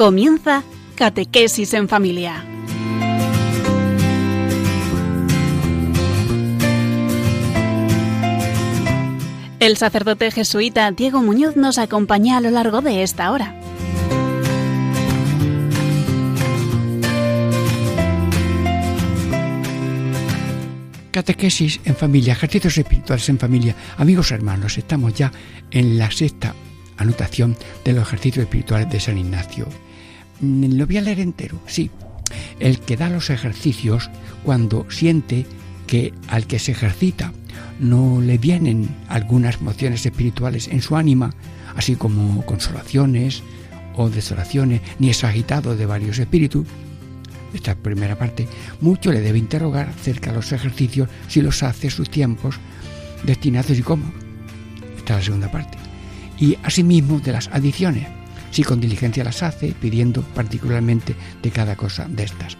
Comienza Catequesis en Familia. El sacerdote jesuita Diego Muñoz nos acompaña a lo largo de esta hora. Catequesis en familia, ejercicios espirituales en familia. Amigos hermanos, estamos ya en la sexta anotación de los ejercicios espirituales de San Ignacio. Mm, lo voy a leer entero, sí. El que da los ejercicios cuando siente que al que se ejercita no le vienen algunas emociones espirituales en su ánima, así como consolaciones o desolaciones, ni es agitado de varios espíritus, esta primera parte, mucho le debe interrogar acerca de los ejercicios si los hace sus tiempos destinados y cómo. Esta es la segunda parte. Y asimismo de las adiciones, si con diligencia las hace, pidiendo particularmente de cada cosa de estas.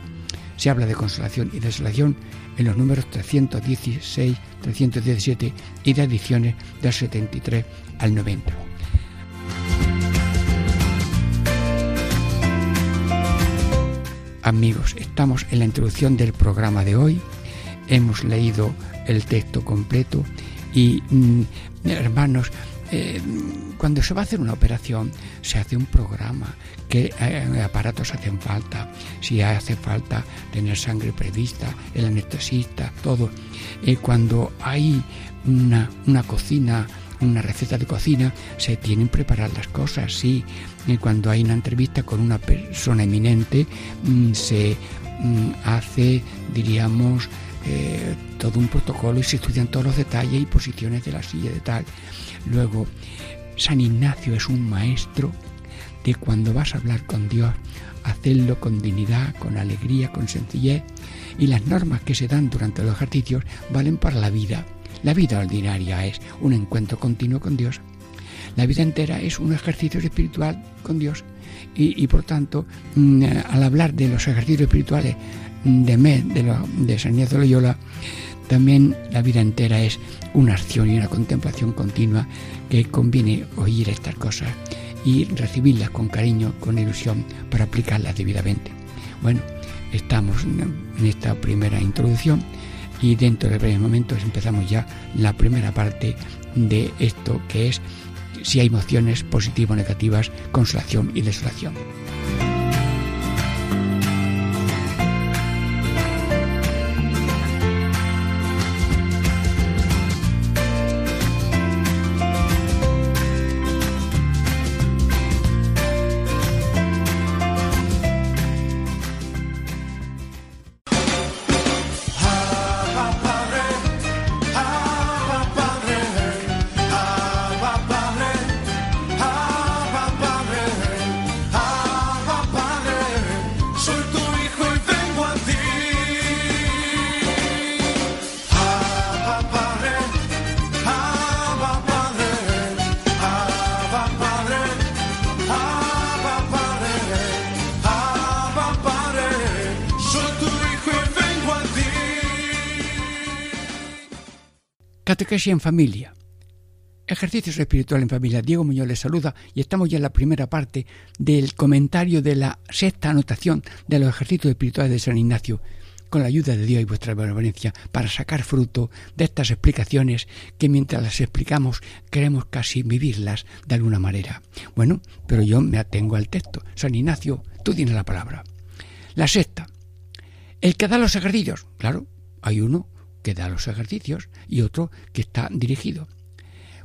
Se habla de consolación y desolación en los números 316, 317 y de adiciones del 73 al 90. Amigos, estamos en la introducción del programa de hoy. Hemos leído el texto completo y, mm, hermanos, eh, cuando se va a hacer una operación, se hace un programa, qué eh, aparatos hacen falta, si hace falta tener sangre prevista, el anestesista, todo. Cuando hay una, cocina una receta de cocina, se tienen preparar las cosas, sí. Cuando hay una entrevista con una persona eminente, mm, se mm, hace, diríamos, eh, todo un protocolo y se estudian todos los detalles y posiciones de la silla de tal. Luego, San Ignacio es un maestro de cuando vas a hablar con Dios, hacerlo con dignidad, con alegría, con sencillez, y las normas que se dan durante los ejercicios valen para la vida. La vida ordinaria es un encuentro continuo con Dios. La vida entera es un ejercicio espiritual con Dios. Y, por tanto, mm, al hablar de los ejercicios espirituales de Med, de, de San Ignacio de Loyola, también la vida entera es una acción y una contemplación continua que conviene oír estas cosas y recibirlas con cariño, con ilusión, para aplicarlas debidamente. Bueno, estamos en esta primera introducción y dentro de breves momentos empezamos ya la primera parte de esto que es si hay emociones positivas o negativas, consolación y desolación. Catequesis en familia. Ejercicios espirituales en familia. Diego Muñoz les saluda y estamos ya en la primera parte del comentario de la sexta anotación de los ejercicios espirituales de San Ignacio, con la ayuda de Dios y vuestra benevolencia, para sacar fruto de estas explicaciones que mientras las explicamos queremos casi vivirlas de alguna manera. Bueno, pero yo me atengo al texto. San Ignacio, tú tienes la palabra. La sexta. El que da los ejercicios. Claro, hay uno que da los ejercicios y otro que está dirigido.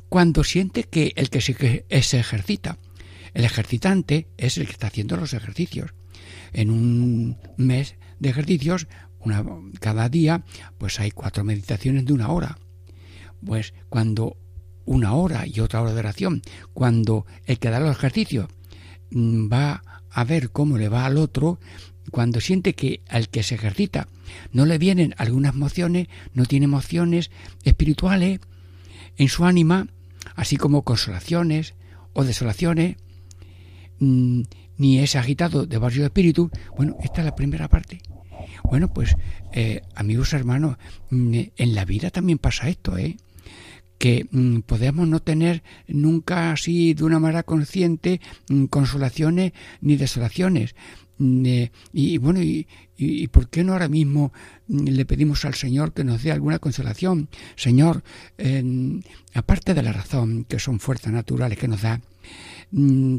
Cuando siente que el que se, ejercita, el ejercitante es el que está haciendo los ejercicios. En un mes de ejercicios, una, cada día, pues hay cuatro meditaciones de una hora. Pues cuando una hora y otra hora de oración, cuando el que da los ejercicios mm, va a ver cómo le va al otro, cuando siente que al que se ejercita no le vienen algunas emociones, no tiene emociones espirituales en su ánima, así como consolaciones o desolaciones, mm, ni es agitado de varios espíritus, bueno, esta es la primera parte. Bueno, pues eh, amigos hermanos, mm, en la vida también pasa esto, ¿eh? que mm, podemos no tener nunca así de una manera consciente consolaciones ni desolaciones. Mm, eh, y, bueno, y, y, por qué no ahora mismo le pedimos al Señor que nos dé alguna consolación? Señor, aparte de la razón, que son fuerzas naturales que nos da,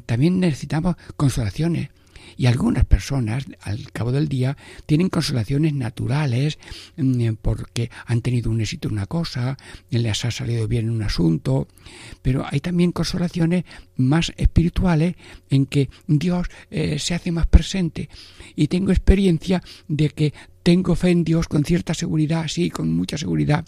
también necesitamos consolaciones. Y algunas personas, al cabo del día, tienen consolaciones naturales mm, porque han tenido un éxito en una cosa, les ha salido bien un asunto, pero hay también consolaciones más espirituales en que Dios eh, se hace más presente. Y tengo experiencia de que tengo fe en Dios con cierta seguridad, sí, con mucha seguridad,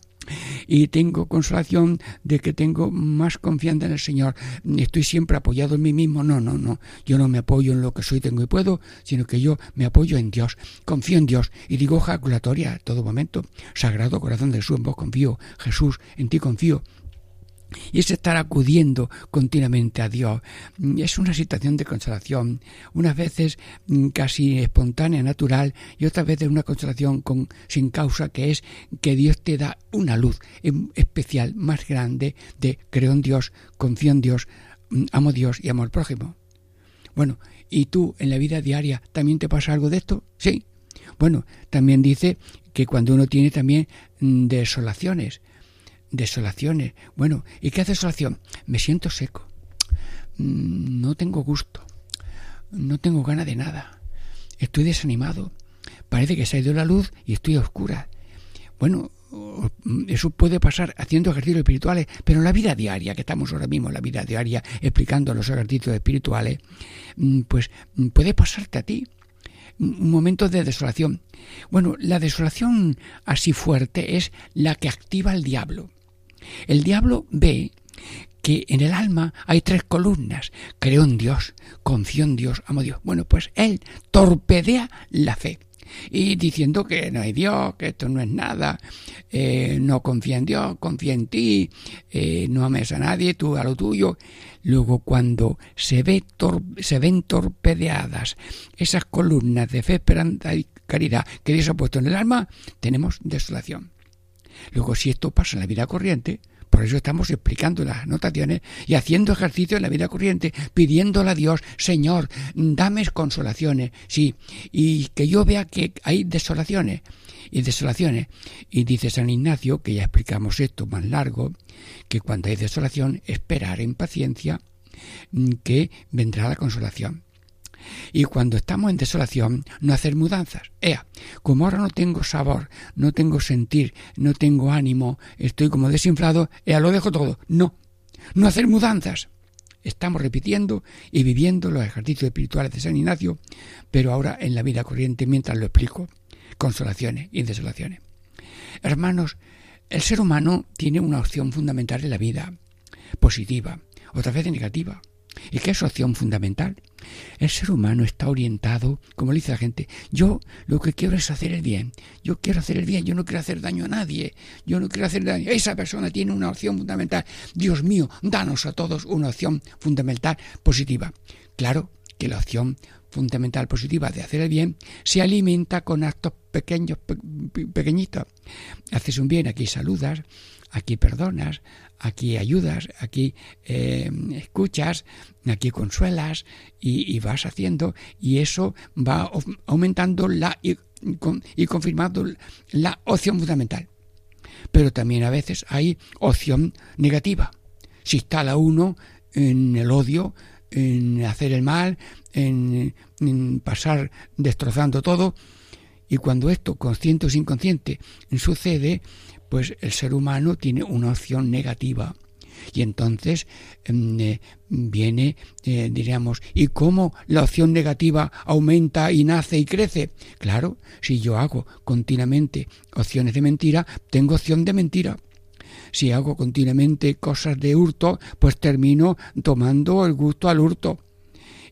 y tengo consolación de que tengo más confianza en el Señor. Estoy siempre apoyado en mí mismo. No, no, no. Yo no me apoyo en lo que soy, tengo y puedo, sino que yo me apoyo en Dios. Confío en Dios y digo jaculatoria a todo momento. Sagrado corazón de Jesús, en vos confío. Jesús, en ti confío. Y es estar acudiendo continuamente a Dios. Es una situación de consolación, unas veces mm, casi espontánea, natural, y otras veces una consolación con, sin causa, que es que Dios te da una luz especial, más grande, de creo en Dios, confío en Dios, mm, amo a Dios y amo al prójimo. Bueno, ¿y tú en la vida diaria también te pasa algo de esto? Sí. Bueno, también dice que cuando uno tiene también mm, desolaciones, desolaciones. Bueno, ¿y qué hace desolación? Me siento seco. Mm, no tengo gusto. No tengo ganas de nada. Estoy desanimado. Parece que se ha ido la luz y estoy a. Bueno, eso puede pasar haciendo ejercicios espirituales, pero en la vida diaria, que estamos ahora mismo en la vida diaria explicando los ejercicios espirituales, mm, pues mm, puede pasarte a ti un momento de desolación. Bueno, la desolación así fuerte es la que activa el diablo. El diablo ve que en el alma hay tres columnas. Creo en Dios, confío en Dios, amo a Dios. Bueno, pues él torpedea la fe. Y diciendo que no hay Dios, que esto no es nada, eh, no confía en Dios, confía en ti, eh, no ames a nadie, tú a lo tuyo. Luego, cuando se, ve se ven torpedeadas esas columnas de fe, esperanza y caridad que Dios ha puesto en el alma, tenemos desolación. Luego, si esto pasa en la vida corriente, por eso estamos explicando las anotaciones y haciendo ejercicio en la vida corriente, pidiéndole a Dios, Señor, dame consolaciones, sí, y que yo vea que hay desolaciones y desolaciones. Y dice San Ignacio, que ya explicamos esto más largo, que cuando hay desolación, esperar en paciencia mm, que vendrá la consolación. Y cuando estamos en desolación, no hacer mudanzas. Ea, como ahora no tengo sabor, no tengo sentir, no tengo ánimo, estoy como desinflado, ea, lo dejo todo. No, no hacer mudanzas. Estamos repitiendo y viviendo los ejercicios espirituales de San Ignacio, pero ahora en la vida corriente mientras lo explico. Consolaciones y desolaciones. Hermanos, el ser humano tiene una opción fundamental en la vida, positiva, otra vez negativa. ¿Y qué es opción fundamental? El ser humano está orientado, como le dice la gente, yo lo que quiero es hacer el bien, yo quiero hacer el bien, yo no quiero hacer daño a nadie, yo no quiero hacer daño. Esa persona tiene una opción fundamental. Dios mío, danos a todos una opción fundamental positiva. Claro que la opción fundamental positiva de hacer el bien se alimenta con actos pequeños, pequeñitos. Haces un bien, aquí saludas, aquí perdonas, aquí ayudas, aquí eh, escuchas, aquí consuelas y, vas haciendo y eso va aumentando la y, y confirmando la opción fundamental. Pero también a veces hay opción negativa. Si instala uno en el odio, en hacer el mal, en, en pasar destrozando todo, y cuando esto, consciente o inconsciente, sucede, pues el ser humano tiene una opción negativa. Y entonces em, eh, viene, eh, diríamos, ¿y cómo la opción negativa aumenta y nace y crece? Claro, si yo hago continuamente opciones de mentira, tengo opción de mentira. Si hago continuamente cosas de hurto, pues termino tomando el gusto al hurto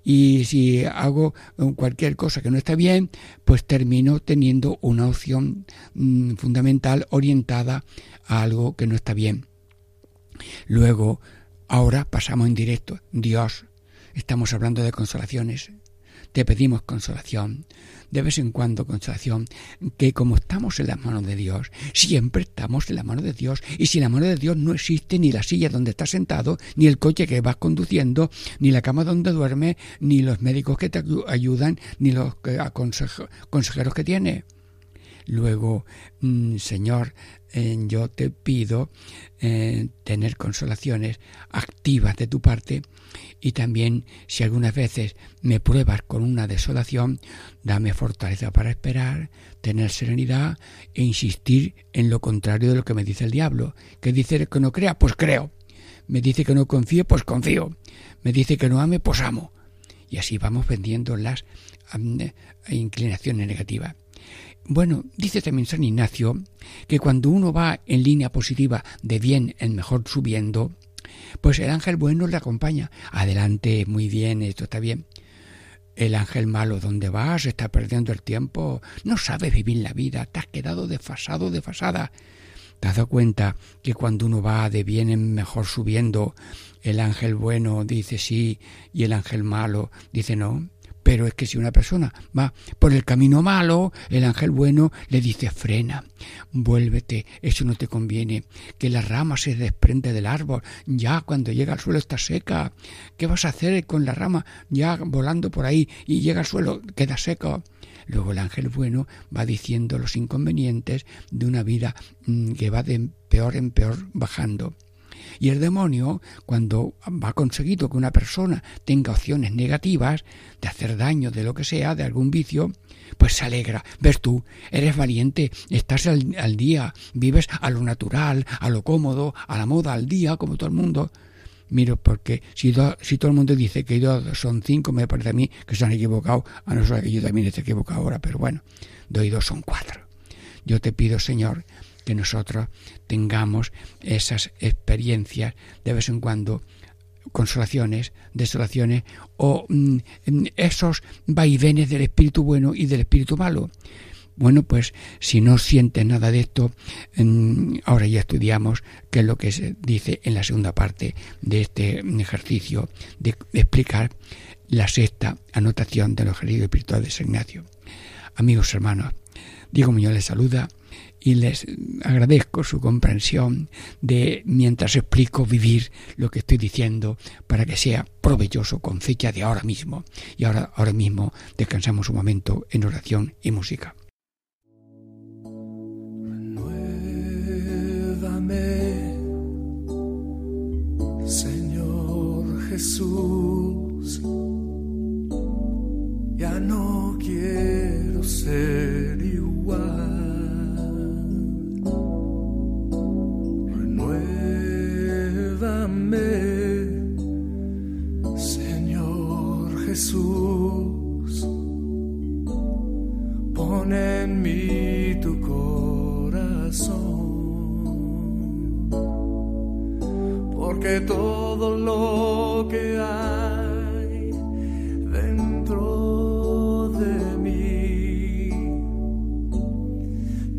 y si hago cualquier cosa que no está bien, pues termino teniendo una opción mm, fundamental orientada a algo que no está bien. Luego, ahora pasamos en directo. Dios, estamos hablando de consolaciones. te pedimos consolación, de vez en cuando consolación, que como estamos en las manos de Dios, siempre estamos en la mano de Dios, y si la mano de Dios no existe ni la silla donde estás sentado, ni el coche que vas conduciendo, ni la cama donde duermes, ni los médicos que te ayudan, ni los consejeros que tienes. Luego, mm, Señor, eh, yo te pido eh, tener consolaciones activas de tu parte y también si algunas veces me pruebas con una desolación, dame fortaleza para esperar, tener serenidad e insistir en lo contrario de lo que me dice el diablo. Que dice que no crea, pues creo. Me dice que no confíe, pues confío. Me dice que no ame, pues amo. Y así vamos vendiendo las inclinaciones negativas. Bueno, dice también San Ignacio que cuando uno va en línea positiva de bien en mejor subiendo, pues el ángel bueno le acompaña. Adelante, muy bien, esto está bien. El ángel malo, ¿dónde vas? Está perdiendo el tiempo. No sabes vivir la vida. Te has quedado desfasado, desfasada. ¿Te has dado cuenta que cuando uno va de bien en mejor subiendo, el ángel bueno dice sí y el ángel malo dice no? Pero es que si una persona va por el camino malo, el ángel bueno le dice frena, vuélvete, eso no te conviene, que la rama se desprende del árbol, ya cuando llega al suelo está seca, ¿qué vas a hacer con la rama ya volando por ahí y llega al suelo, queda seco? Luego el ángel bueno va diciendo los inconvenientes de una vida mm, que va de peor en peor bajando. Y el demonio, cuando ha conseguido que una persona tenga opciones negativas, de hacer daño, de lo que sea, de algún vicio, pues se alegra. Ves tú, eres valiente, estás al, día, vives a lo natural, a lo cómodo, a la moda, al día, como todo el mundo. Miro, porque si, si todo el mundo dice que dos son cinco, me parece a mí que se han equivocado, a no ser que yo también esté equivocado ahora, pero bueno, doy dos son cuatro. Yo te pido, Señor, que nosotros tengamos esas experiencias de vez en cuando consolaciones, desolaciones o mm, esos vaivenes del espíritu bueno y del espíritu malo. Bueno, pues si no sientes nada de esto, mm, ahora ya estudiamos qué es lo que se dice en la segunda parte de este ejercicio de explicar la sexta anotación de los ejercicios espirituales de San Ignacio. Amigos hermanos, Diego Muñoz les saluda y les agradezco su comprensión de mientras explico vivir lo que estoy diciendo para que sea provechoso con fecha de ahora mismo. Y ahora, ahora mismo descansamos un momento en oración y música. Señor Jesús, ya no quiero ser Jesús, pon en mí tu corazón, porque todo lo que hay dentro de mí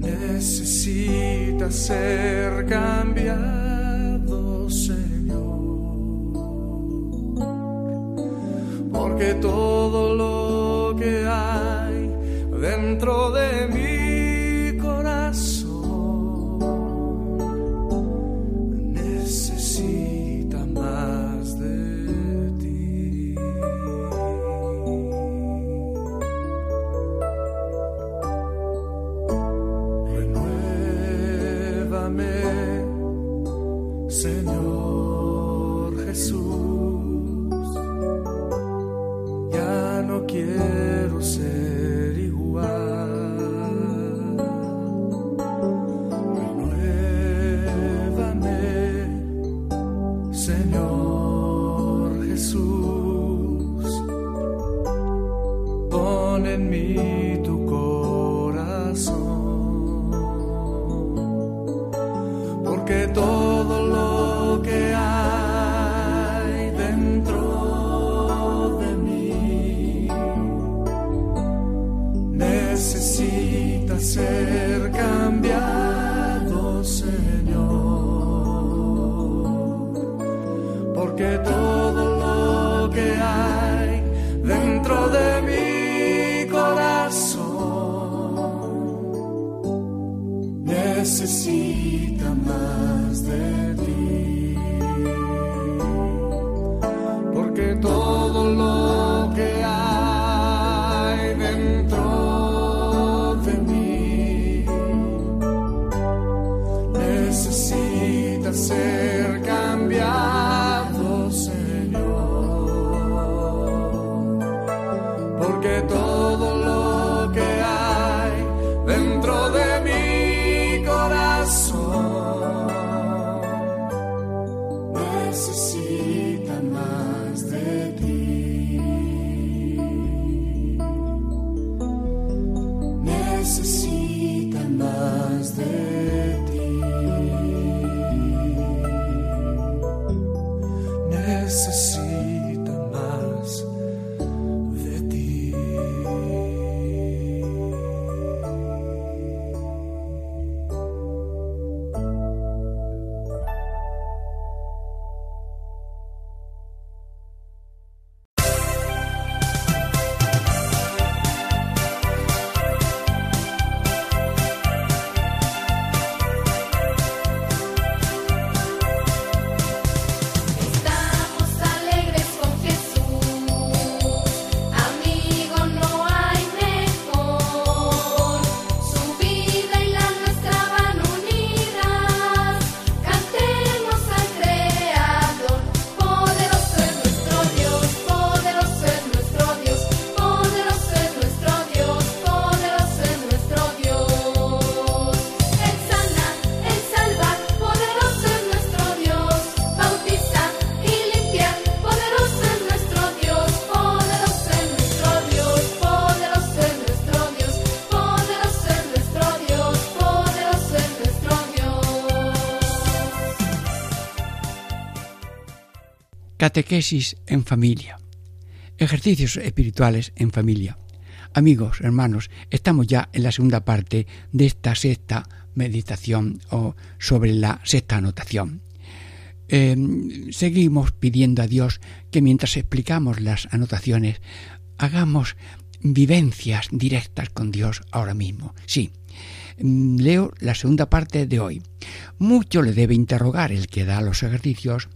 necesita ser que todo lo que hay dentro de mi necesita más de ti. Catequesis en familia. Ejercicios espirituales en familia. Amigos, hermanos, estamos ya en la segunda parte de esta sexta meditación o sobre la sexta anotación. Eh, seguimos pidiendo a Dios que mientras explicamos las anotaciones hagamos vivencias directas con Dios ahora mismo. Sí, Mm, leo la segunda parte de hoy. Mucho le debe interrogar el que da los ejercicios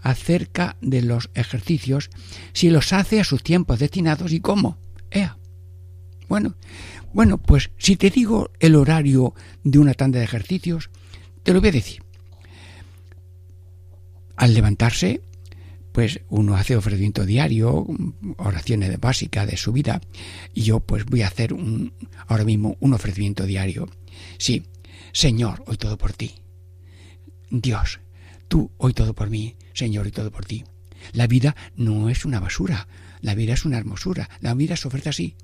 acerca de los ejercicios si los hace a sus tiempos destinados y cómo. Ea. Bueno, bueno, pues si te digo el horario de una tanda de ejercicios, te lo voy a decir. Al levantarse, pues uno hace ofrecimiento diario, oraciones básicas de su vida, y yo pues voy a hacer ahora mismo un ofrecimiento diario. Sí, Señor, hoy todo por ti. Dios, tú hoy todo por mí, Señor, hoy todo por ti. La vida no es una basura, la vida es una hermosura, la vida se ofrece así.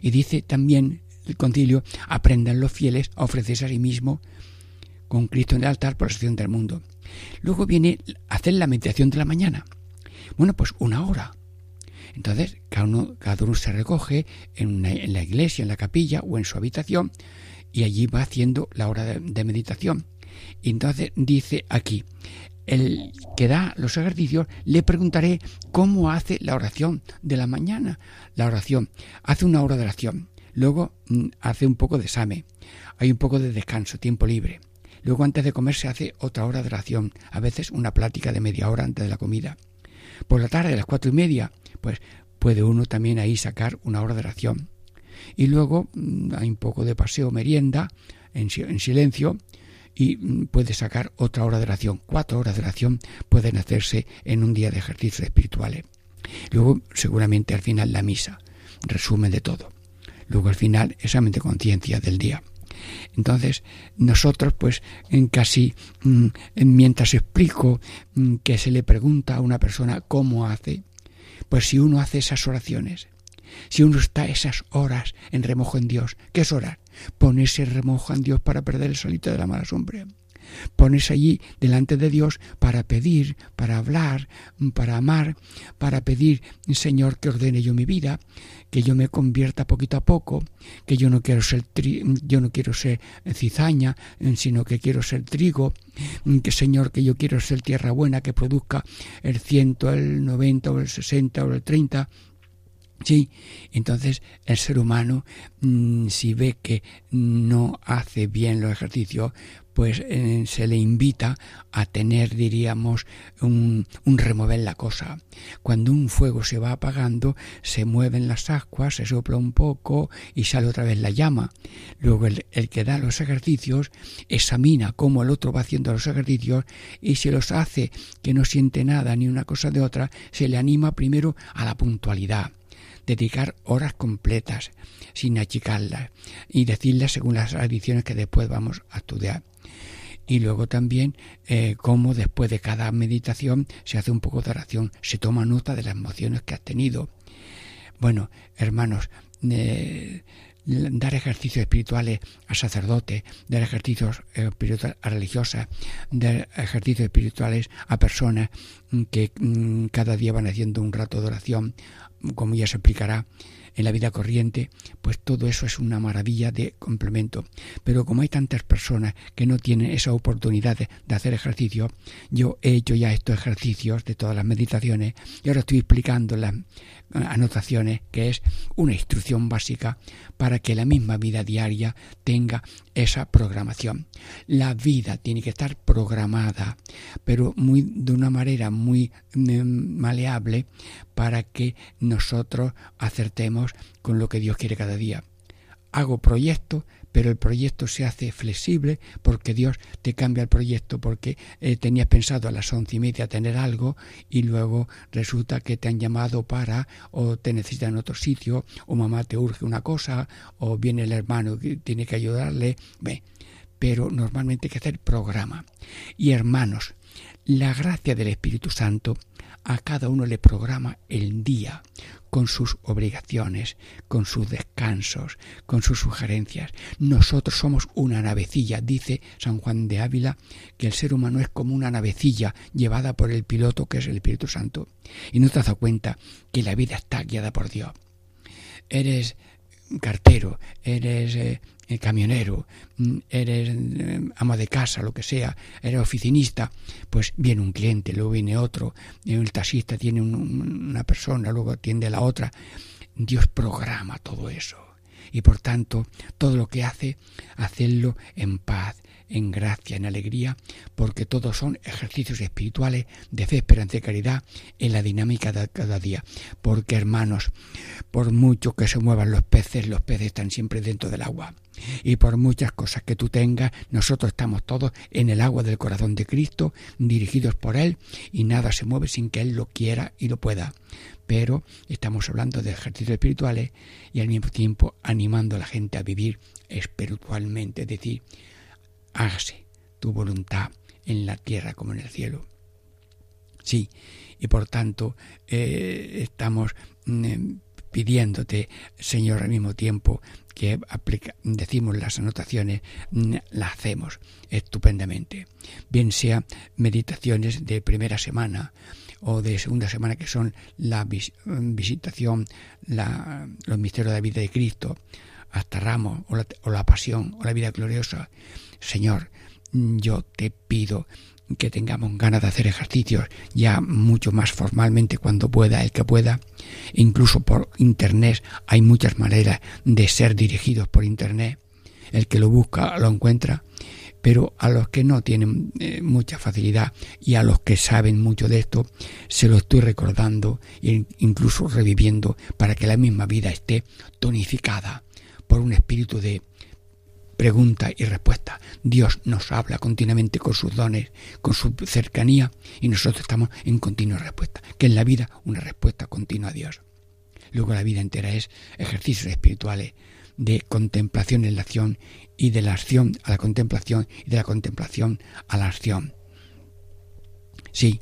Y dice también el concilio, aprendan los fieles a ofrecerse a sí mismo con Cristo en el altar por la salvación del mundo. Luego viene hacer la meditación de la mañana. Bueno, pues una hora. Entonces, cada uno, cada uno se recoge en, una- en la iglesia, en la capilla o en su habitación y allí va haciendo la hora de meditación. Y entonces dice aquí, el que da los ejercicios, le preguntaré cómo hace la oración de la mañana. La oración, hace una hora de oración, luego mm, hace un poco de examen, hay un poco de descanso, tiempo libre. Luego antes de comer se hace otra hora de oración, a veces una plática de media hora antes de la comida. Por la tarde, a las cuatro y media, pues puede uno también ahí sacar una hora de oración. Y luego mm, hay un poco de paseo, merienda, en, si- en silencio, y mm, puede sacar otra hora de oración. Cuatro horas de oración pueden hacerse en un día de ejercicios espirituales. Luego, seguramente al final, la misa, resumen de todo. Luego al final, examen de conciencia del día. Entonces, nosotros, pues, en casi mm, en- mientras explico mm, que se le pregunta a una persona cómo hace, pues si uno hace esas oraciones, si uno está esas horas en remojo en Dios, ¿qué es orar? Ponerse remojo en Dios para perder el solito de la mala sombra. Ponerse allí delante de Dios para pedir, para hablar, para amar, para pedir, Señor, que ordene yo mi vida, que yo me convierta poquito a poco, que yo no quiero ser tri- yo no quiero ser cizaña, sino que quiero ser trigo, que Señor, que yo quiero ser tierra buena que produzca el ciento, el noventa o el sesenta o el treinta Sí, entonces el ser humano, mm, si ve que no hace bien los ejercicios, pues eh, se le invita a tener, diríamos, un, un, remover la cosa. Cuando un fuego se va apagando, se mueven las ascuas, se sopla un poco y sale otra vez la llama. Luego el, el que da los ejercicios examina cómo el otro va haciendo los ejercicios y si los hace que no siente nada ni una cosa de otra, se le anima primero a la puntualidad dedicar horas completas sin achicarlas y decirlas según las adiciones que después vamos a estudiar y luego también eh, cómo después de cada meditación se hace un poco de oración, se toma nota de las emociones que has tenido. Bueno, hermanos, eh, dar ejercicios espirituales a sacerdotes, dar ejercicios espirituales a religiosas, dar ejercicios espirituales a personas que mm, cada día van haciendo un rato de oración, como ya se explicará en la vida corriente, pues todo eso es una maravilla de complemento. Pero como hay tantas personas que no tienen esa oportunidad de, hacer ejercicio, yo he hecho ya estos ejercicios de todas las meditaciones y ahora estoy explicando las anotaciones, que es una instrucción básica para que la misma vida diaria tenga esa programación. La vida tiene que estar programada, pero muy de una manera muy mm, maleable para que nosotros acertemos con lo que Dios quiere cada día. Hago proyectos, pero el proyecto se hace flexible porque Dios te cambia el proyecto porque eh, tenías pensado a las once y media tener algo y luego resulta que te han llamado para o te necesitan en otro sitio o mamá te urge una cosa o viene el hermano que tiene que ayudarle. pero normalmente hay que hacer programa. Y hermanos, la gracia del Espíritu Santo a cada uno le programa el día con sus obligaciones, con sus descansos, con sus sugerencias. Nosotros somos una navecilla, dice San Juan de Ávila, que el ser humano es como una navecilla llevada por el piloto que es el Espíritu Santo. Y no te has dado cuenta que la vida está guiada por Dios. Eres cartero, eres eh, eh, camionero, mm, eres eh, ama de casa, lo que sea, eres oficinista, pues viene un cliente, luego viene otro, el taxista tiene una persona, luego atiende a la otra. Dios programa todo eso. Y por tanto, todo lo que hace, hacerlo en paz, en gracia, en alegría, porque todos son ejercicios espirituales de fe, esperanza y caridad en la dinámica de cada día. Porque, hermanos, por mucho que se muevan los peces, los peces están siempre dentro del agua. Y por muchas cosas que tú tengas, nosotros estamos todos en el agua del corazón de Cristo, dirigidos por Él, y nada se mueve sin que Él lo quiera y lo pueda. Pero estamos hablando de ejercicios espirituales y al mismo tiempo animando a la gente a vivir espiritualmente, es decir, hágase tu voluntad en la tierra como en el cielo. Sí, y por tanto eh, estamos mm, pidiéndote, Señor, al mismo tiempo que decimos las anotaciones, mm, las hacemos estupendamente. Bien sea meditaciones de primera semana o de segunda semana, que son la visitación, la, los misterios de la vida de Cristo, hasta Ramos, o la pasión, o la vida gloriosa. Señor, yo te pido que tengamos ganas de hacer ejercicios ya mucho más formalmente cuando pueda, el que pueda. Incluso por Internet hay muchas maneras de ser dirigidos por Internet. El que lo busca lo encuentra. Pero a los que no tienen eh, mucha facilidad y a los que saben mucho de esto, se lo estoy recordando e incluso reviviendo para que la misma vida esté tonificada por un espíritu de pregunta y respuesta. Dios nos habla continuamente con sus dones, con su cercanía y nosotros estamos en continua respuesta, que en la vida una respuesta continua a Dios. Luego la vida entera es ejercicios espirituales de contemplación en la acción y de la acción a la contemplación y de la contemplación a la acción. Sí,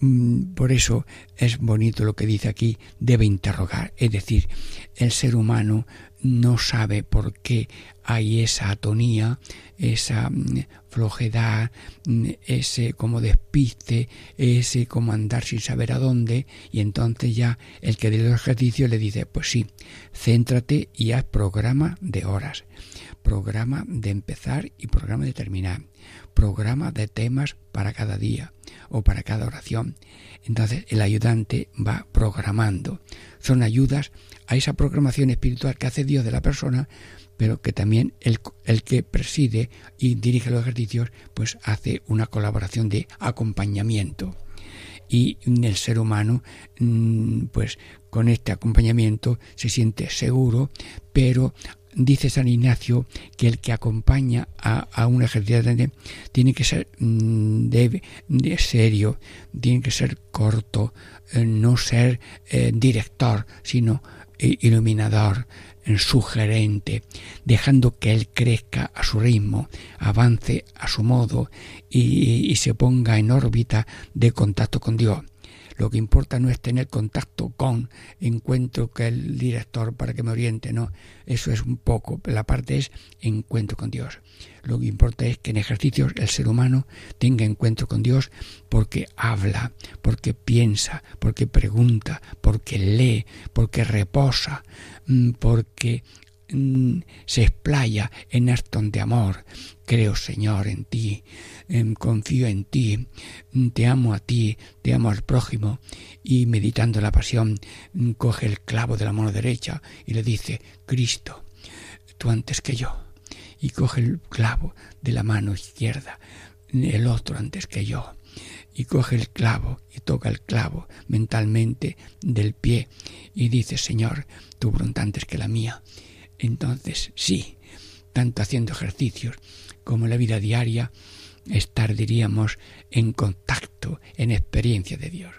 mm, por eso es bonito lo que dice aquí, debe interrogar, es decir, el ser humano no sabe por qué hay esa atonía, esa mm, flojedad, mm, ese como despiste, ese como andar sin saber a dónde, y entonces ya el que dé el ejercicio le dice, pues sí, céntrate y haz programa de horas, programa de empezar y programa de terminar, programa de temas para cada día o para cada oración. Entonces el ayudante va programando. Son ayudas a esa programación espiritual que hace Dios de la persona, pero que también el, el, que preside y dirige los ejercicios, pues hace una colaboración de acompañamiento. Y el ser humano, mm, pues con este acompañamiento se siente seguro, pero dice San Ignacio que el que acompaña a, un ejercicio tiene que ser mm, de, serio, tiene que ser corto, eh, no ser eh, director, sino eh, iluminador, sugerente, dejando que él crezca a su ritmo, avance a su modo y se ponga en órbita de contacto con Dios. Lo que importa no es tener contacto con, encuentro que el director para que me oriente, no. Eso es un poco, la parte es encuentro con Dios. Lo que importa es que en ejercicios el ser humano tenga encuentro con Dios porque habla, porque piensa, porque pregunta, porque lee, porque reposa, mm, porque mm, se explaya en actos de amor. Creo, Señor, en ti, confío en ti, te amo a ti, te amo al prójimo, y meditando la pasión, mm, coge el clavo de la mano derecha y le dice, Cristo, tú antes que yo, y coge el clavo de la mano izquierda, el otro antes que yo, y coge el clavo y toca el clavo mentalmente del pie y dice, Señor, tu voluntad antes que la mía. Entonces, sí, tanto haciendo ejercicios como en la vida diaria, estar, diríamos, en contacto, en experiencia de Dios.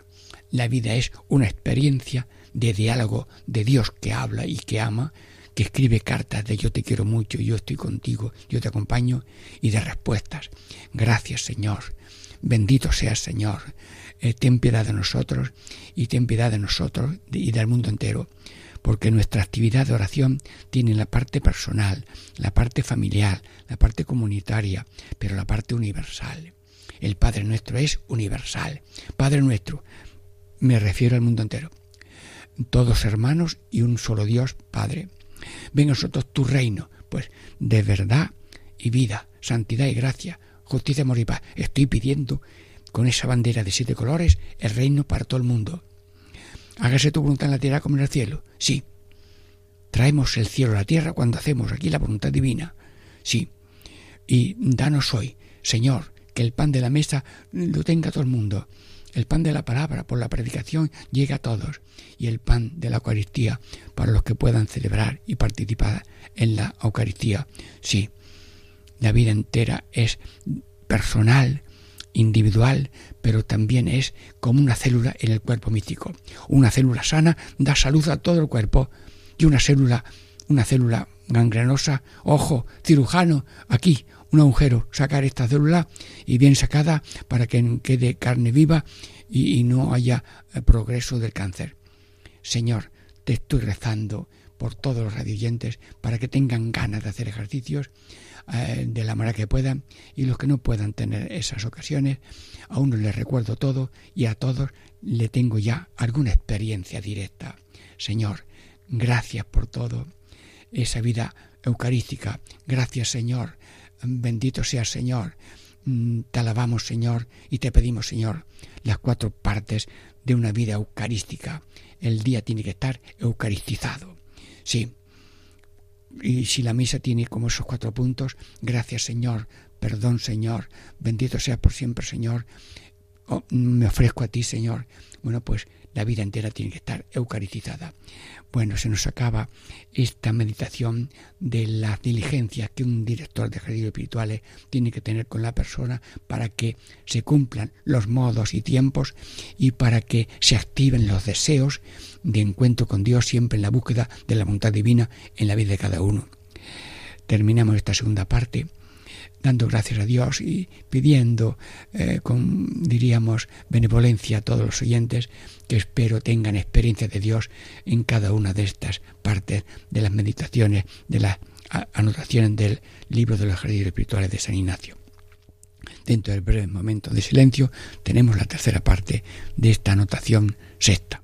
La vida es una experiencia de diálogo de Dios que habla y que ama, que escribe cartas de yo te quiero mucho, yo estoy contigo, yo te acompaño, y de respuestas. Gracias Señor, bendito seas Señor, eh, ten piedad de nosotros y ten piedad de nosotros y del mundo entero porque nuestra actividad de oración tiene la parte personal, la parte familiar, la parte comunitaria, pero la parte universal. El Padre nuestro es universal. Padre nuestro, me refiero al mundo entero. Todos hermanos y un solo Dios, Padre. Ven a nosotros tu reino, pues de verdad y vida, santidad y gracia, justicia, amor y paz. Estoy pidiendo con esa bandera de siete colores el reino para todo el mundo. Hágase tu voluntad en la tierra como en el cielo. Sí. Traemos el cielo a la tierra cuando hacemos aquí la voluntad divina. Sí. Y danos hoy, Señor, que el pan de la mesa lo tenga todo el mundo. El pan de la palabra por la predicación llega a todos. Y el pan de la Eucaristía para los que puedan celebrar y participar en la Eucaristía. Sí. La vida entera es personal, individual, pero también es como una célula en el cuerpo místico. Una célula sana da salud a todo el cuerpo y una célula, una célula gangrenosa, ojo, cirujano, aquí, un agujero, sacar esta célula y bien sacada para que quede carne viva y, y no haya eh, progreso del cáncer. Señor, te estoy rezando por todos los radioyentes para que tengan ganas de hacer ejercicios eh, de la manera que puedan y los que no puedan tener esas ocasiones, a uno les recuerdo todo y a todos le tengo ya alguna experiencia directa. Señor, gracias por todo, esa vida eucarística. Gracias Señor, bendito sea Señor. Mm, te alabamos Señor y te pedimos Señor las cuatro partes de una vida eucarística. El día tiene que estar eucaristizado. Sí, y si la misa tiene como esos cuatro puntos, gracias Señor, perdón Señor, bendito sea por siempre Señor, oh, me ofrezco a ti Señor. Bueno, pues la vida entera tiene que estar eucaristizada. Bueno, se nos acaba esta meditación de las diligencias que un director de ejercicios espirituales tiene que tener con la persona para que se cumplan los modos y tiempos y para que se activen los deseos de encuentro con Dios siempre en la búsqueda de la voluntad divina en la vida de cada uno. Terminamos esta segunda parte dando gracias a Dios y pidiendo eh, con, diríamos, benevolencia a todos los oyentes que espero tengan experiencia de Dios en cada una de estas partes de las meditaciones, de las anotaciones del libro de los ejercicios espirituales de San Ignacio. Dentro del breve momento de silencio tenemos la tercera parte de esta anotación sexta.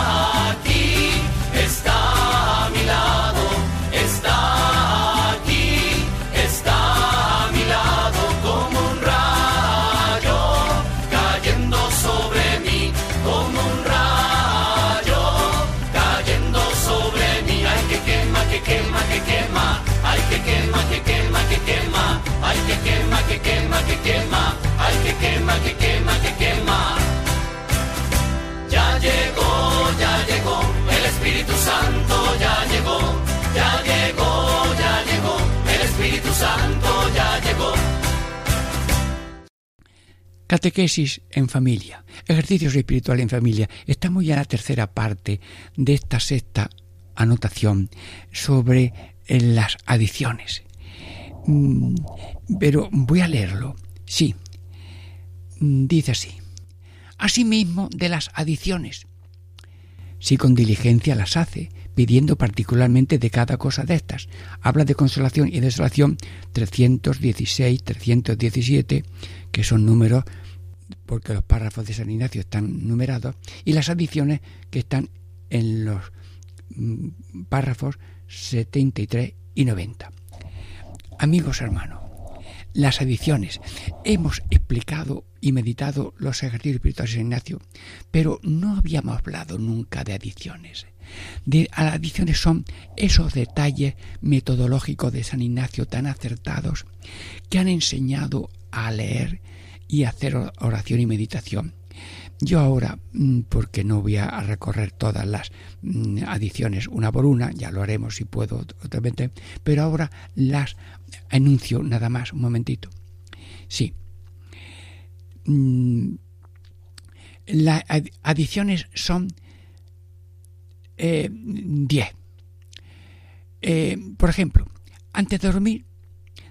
Catequesis en familia, ejercicios espirituales en familia. Estamos ya en la tercera parte de esta sexta anotación sobre eh, las adicciones. Mm, Pero voy a leerlo. Sí. Mm, Dice así. Asimismo de las adicciones. Si con diligencia las hace, pidiendo particularmente de cada cosa de estas. Habla de consolación y desolación 316, 317, que son números porque los párrafos de San Ignacio están numerados, y las adiciones que están en los mm, párrafos 73 y 90. Amigos hermanos, las adiciones. Hemos explicado y meditado los ejercicios espirituales de San Ignacio, pero no habíamos hablado nunca de adiciones. A las adiciones son esos detalles metodológicos de San Ignacio tan acertados que han enseñado a leer y hacer oración y meditación. Yo ahora, mm, porque no voy a recorrer todas las mm, adiciones una por una, ya lo haremos si puedo otra vez, pero ahora las anuncio nada más, un momentito. Sí. Mm, Las adiciones son 10. Eh, por ejemplo, antes de dormir,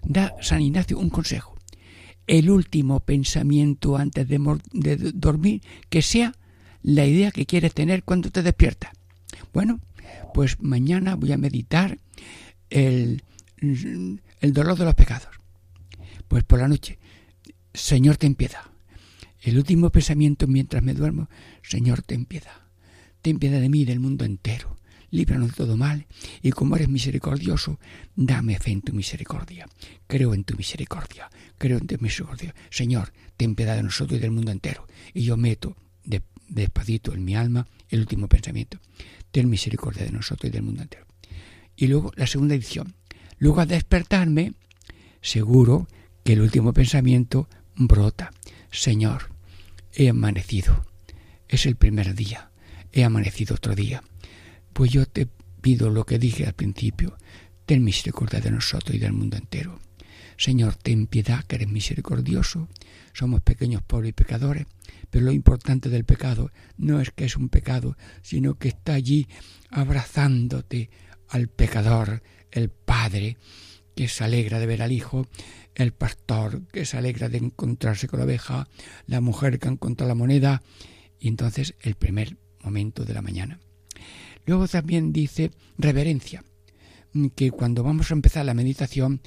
da San Ignacio un consejo el último pensamiento antes de, de, dormir que sea la idea que quieres tener cuando te despiertas. Bueno, pues mañana voy a meditar el, el dolor de los pecados. Pues por la noche, Señor, ten piedad. El último pensamiento mientras me duermo, Señor, ten piedad. Ten piedad de mí y del mundo entero líbranos de todo mal, y como eres misericordioso, dame fe en tu misericordia. Creo en tu misericordia, creo en tu misericordia. Señor, ten piedad de nosotros y del mundo entero. Y yo meto de, despacito en mi alma el último pensamiento. Ten misericordia de nosotros y del mundo entero. Y luego la segunda edición. Luego al despertarme, seguro que el último pensamiento brota. Señor, he amanecido. Es el primer día. He amanecido otro día pues yo te pido lo que dije al principio, ten misericordia de nosotros y del mundo entero. Señor, ten piedad, que eres misericordioso. Somos pequeños, pobres y pecadores, pero lo importante del pecado no es que es un pecado, sino que está allí abrazándote al pecador, el Padre, que se alegra de ver al Hijo, el pastor, que se alegra de encontrarse con la oveja, la mujer que ha encontrado la moneda, y entonces el primer momento de la mañana. Luego también dice reverencia, que cuando vamos a empezar la meditación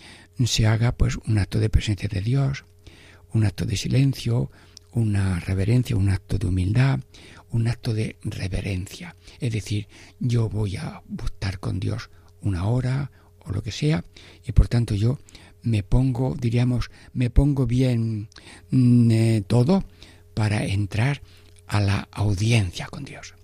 se haga pues un acto de presencia de Dios, un acto de silencio, una reverencia, un acto de humildad, un acto de reverencia. Es decir, yo voy a estar con Dios una hora o lo que sea y por tanto yo me pongo, diríamos, me pongo bien eh, todo para entrar a la audiencia con Dios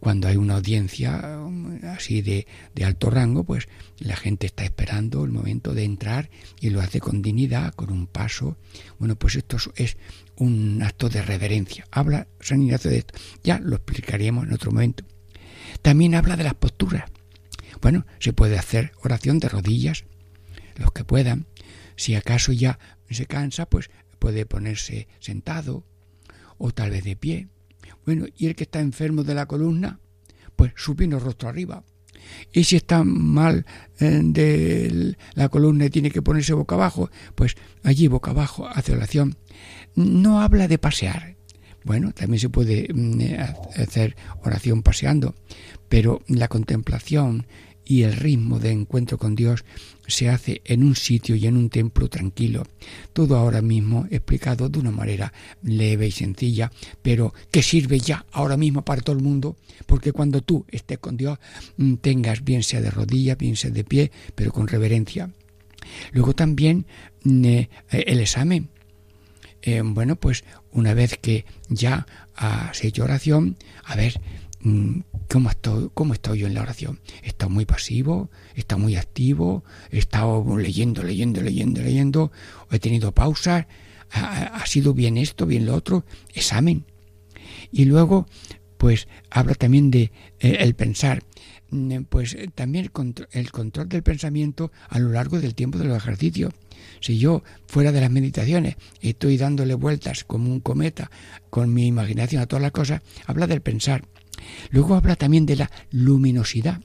cuando hay una audiencia um, así de, de, alto rango, pues la gente está esperando el momento de entrar y lo hace con dignidad, con un paso. Bueno, pues esto es un acto de reverencia. Habla San Ignacio de esto. Ya lo explicaríamos en otro momento. También habla de las posturas. Bueno, se puede hacer oración de rodillas, los que puedan. Si acaso ya se cansa, pues puede ponerse sentado o tal vez de pie bueno, y el que está enfermo de la columna, pues supino rostro arriba. Y si está mal eh, de la columna y tiene que ponerse boca abajo, pues allí boca abajo hace oración. No habla de pasear. Bueno, también se puede mm, hacer oración paseando, pero la contemplación y el ritmo de encuentro con Dios se hace en un sitio y en un templo tranquilo. Todo ahora mismo explicado de una manera leve y sencilla, pero que sirve ya ahora mismo para todo el mundo, porque cuando tú estés con Dios mm, tengas bien sea de rodillas, bien sea de pie, pero con reverencia. Luego también mm, eh, el examen. Eh, bueno, pues una vez que ya has hecho oración, a ver, ¿Cómo estoy, ¿Cómo estoy yo en la oración? ¿He estado muy pasivo? ¿He muy activo? ¿He estado leyendo, leyendo, leyendo, leyendo? ¿O he tenido pausas? ¿Ha, sido bien esto, bien lo otro? Examen. Y luego, pues, habla también de eh, el pensar. Mm, pues también el control, el control del pensamiento a lo largo del tiempo de los ejercicios. Si yo, fuera de las meditaciones, estoy dándole vueltas como un cometa con mi imaginación a todas las cosas, habla del pensar. Luego habla también de la luminosidad.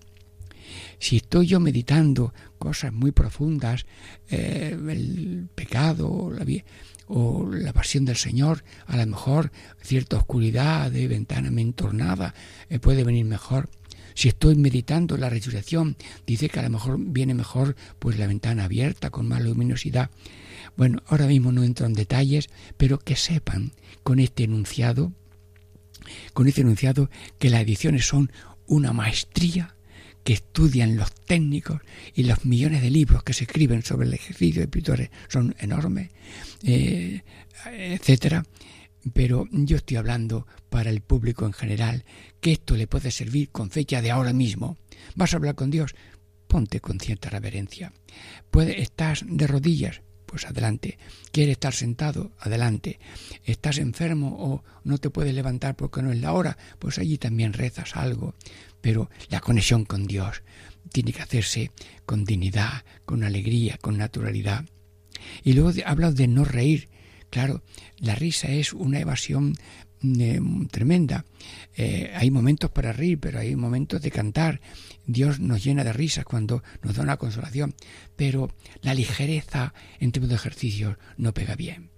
Si estoy yo meditando cosas muy profundas, eh, el pecado o la pasión del Señor, a lo mejor cierta oscuridad de ventana me entornada eh, puede venir mejor. Si estoy meditando la resurrección, dice que a lo mejor viene mejor pues la ventana abierta con más luminosidad. Bueno, ahora mismo no entro en detalles, pero que sepan con este enunciado con este enunciado que las ediciones son una maestría que estudian los técnicos y los millones de libros que se escriben sobre el ejercicio de escritores son enormes, eh, etcétera. Pero yo estoy hablando para el público en general que esto le puede servir con fecha de ahora mismo. ¿Vas a hablar con Dios? Ponte con cierta reverencia. Puede, estás de rodillas, pues adelante. ¿Quieres estar sentado? Adelante. ¿Estás enfermo o no te puedes levantar porque no es la hora? Pues allí también rezas algo. Pero la conexión con Dios tiene que hacerse con dignidad, con alegría, con naturalidad. Y luego habla de no reír. Claro, la risa es una evasión eh, tremenda. Eh, hay momentos para reír, pero hay momentos de cantar. Dios nos llena de risas cuando nos da una consolación, pero la ligereza en tiempos de ejercicios no pega bien.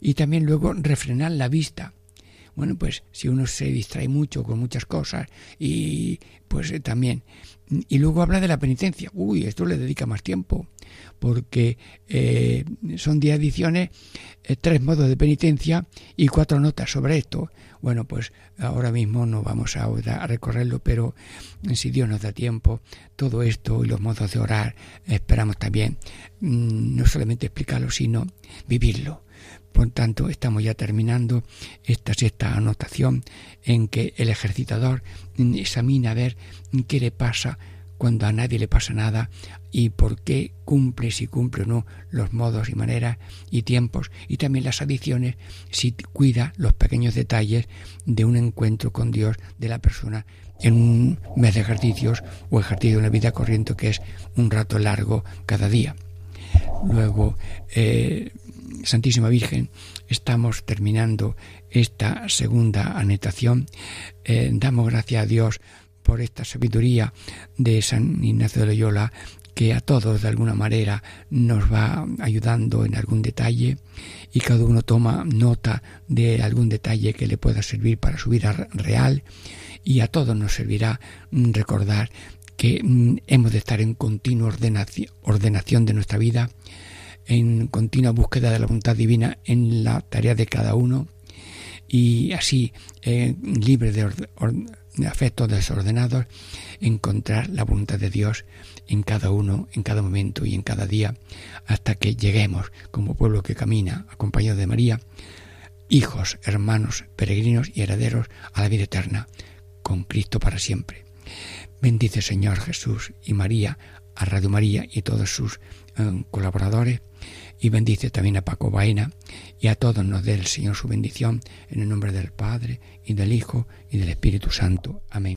Y también luego refrenar la vista. Bueno, pues si uno se distrae mucho con muchas cosas y pues eh, también. Y luego habla de la penitencia. Uy, esto le dedica más tiempo porque eh, son 10 ediciones, eh, tres modos de penitencia y cuatro notas sobre esto. Bueno, pues ahora mismo no vamos a, a recorrerlo, pero si Dios nos da tiempo, todo esto y los modos de orar, esperamos también mm, no solamente explicarlo, sino vivirlo. Por tanto, estamos ya terminando esta sexta anotación en que el ejercitador examina a ver qué le pasa cuando a nadie le pasa nada y por qué cumple, si cumple o no, los modos y maneras y tiempos y también las adiciones, si cuida los pequeños detalles de un encuentro con Dios de la persona en un mes de ejercicios o ejercicio de una vida corriente que es un rato largo cada día. Luego, eh, Santísima Virgen, estamos terminando esta segunda anotación. Eh, damos gracias a Dios por esta sabiduría de San Ignacio de Loyola que a todos de alguna manera nos va ayudando en algún detalle y cada uno toma nota de algún detalle que le pueda servir para su vida real y a todos nos servirá recordar que mm, hemos de estar en continua ordenación de nuestra vida, en continua búsqueda de la voluntad divina en la tarea de cada uno y así eh, libre de afectos desordenados, encontrar la voluntad de Dios en cada uno, en cada momento y en cada día, hasta que lleguemos como pueblo que camina, acompañado de María, hijos, hermanos, peregrinos y herederos a la vida eterna, con Cristo para siempre. Bendice Señor Jesús y María, a Radio María y todos sus eh, colaboradores, y bendice también a Paco Baena y a todos nos dé el Señor su bendición en el nombre del Padre y del Hijo y del Espíritu Santo. Amén.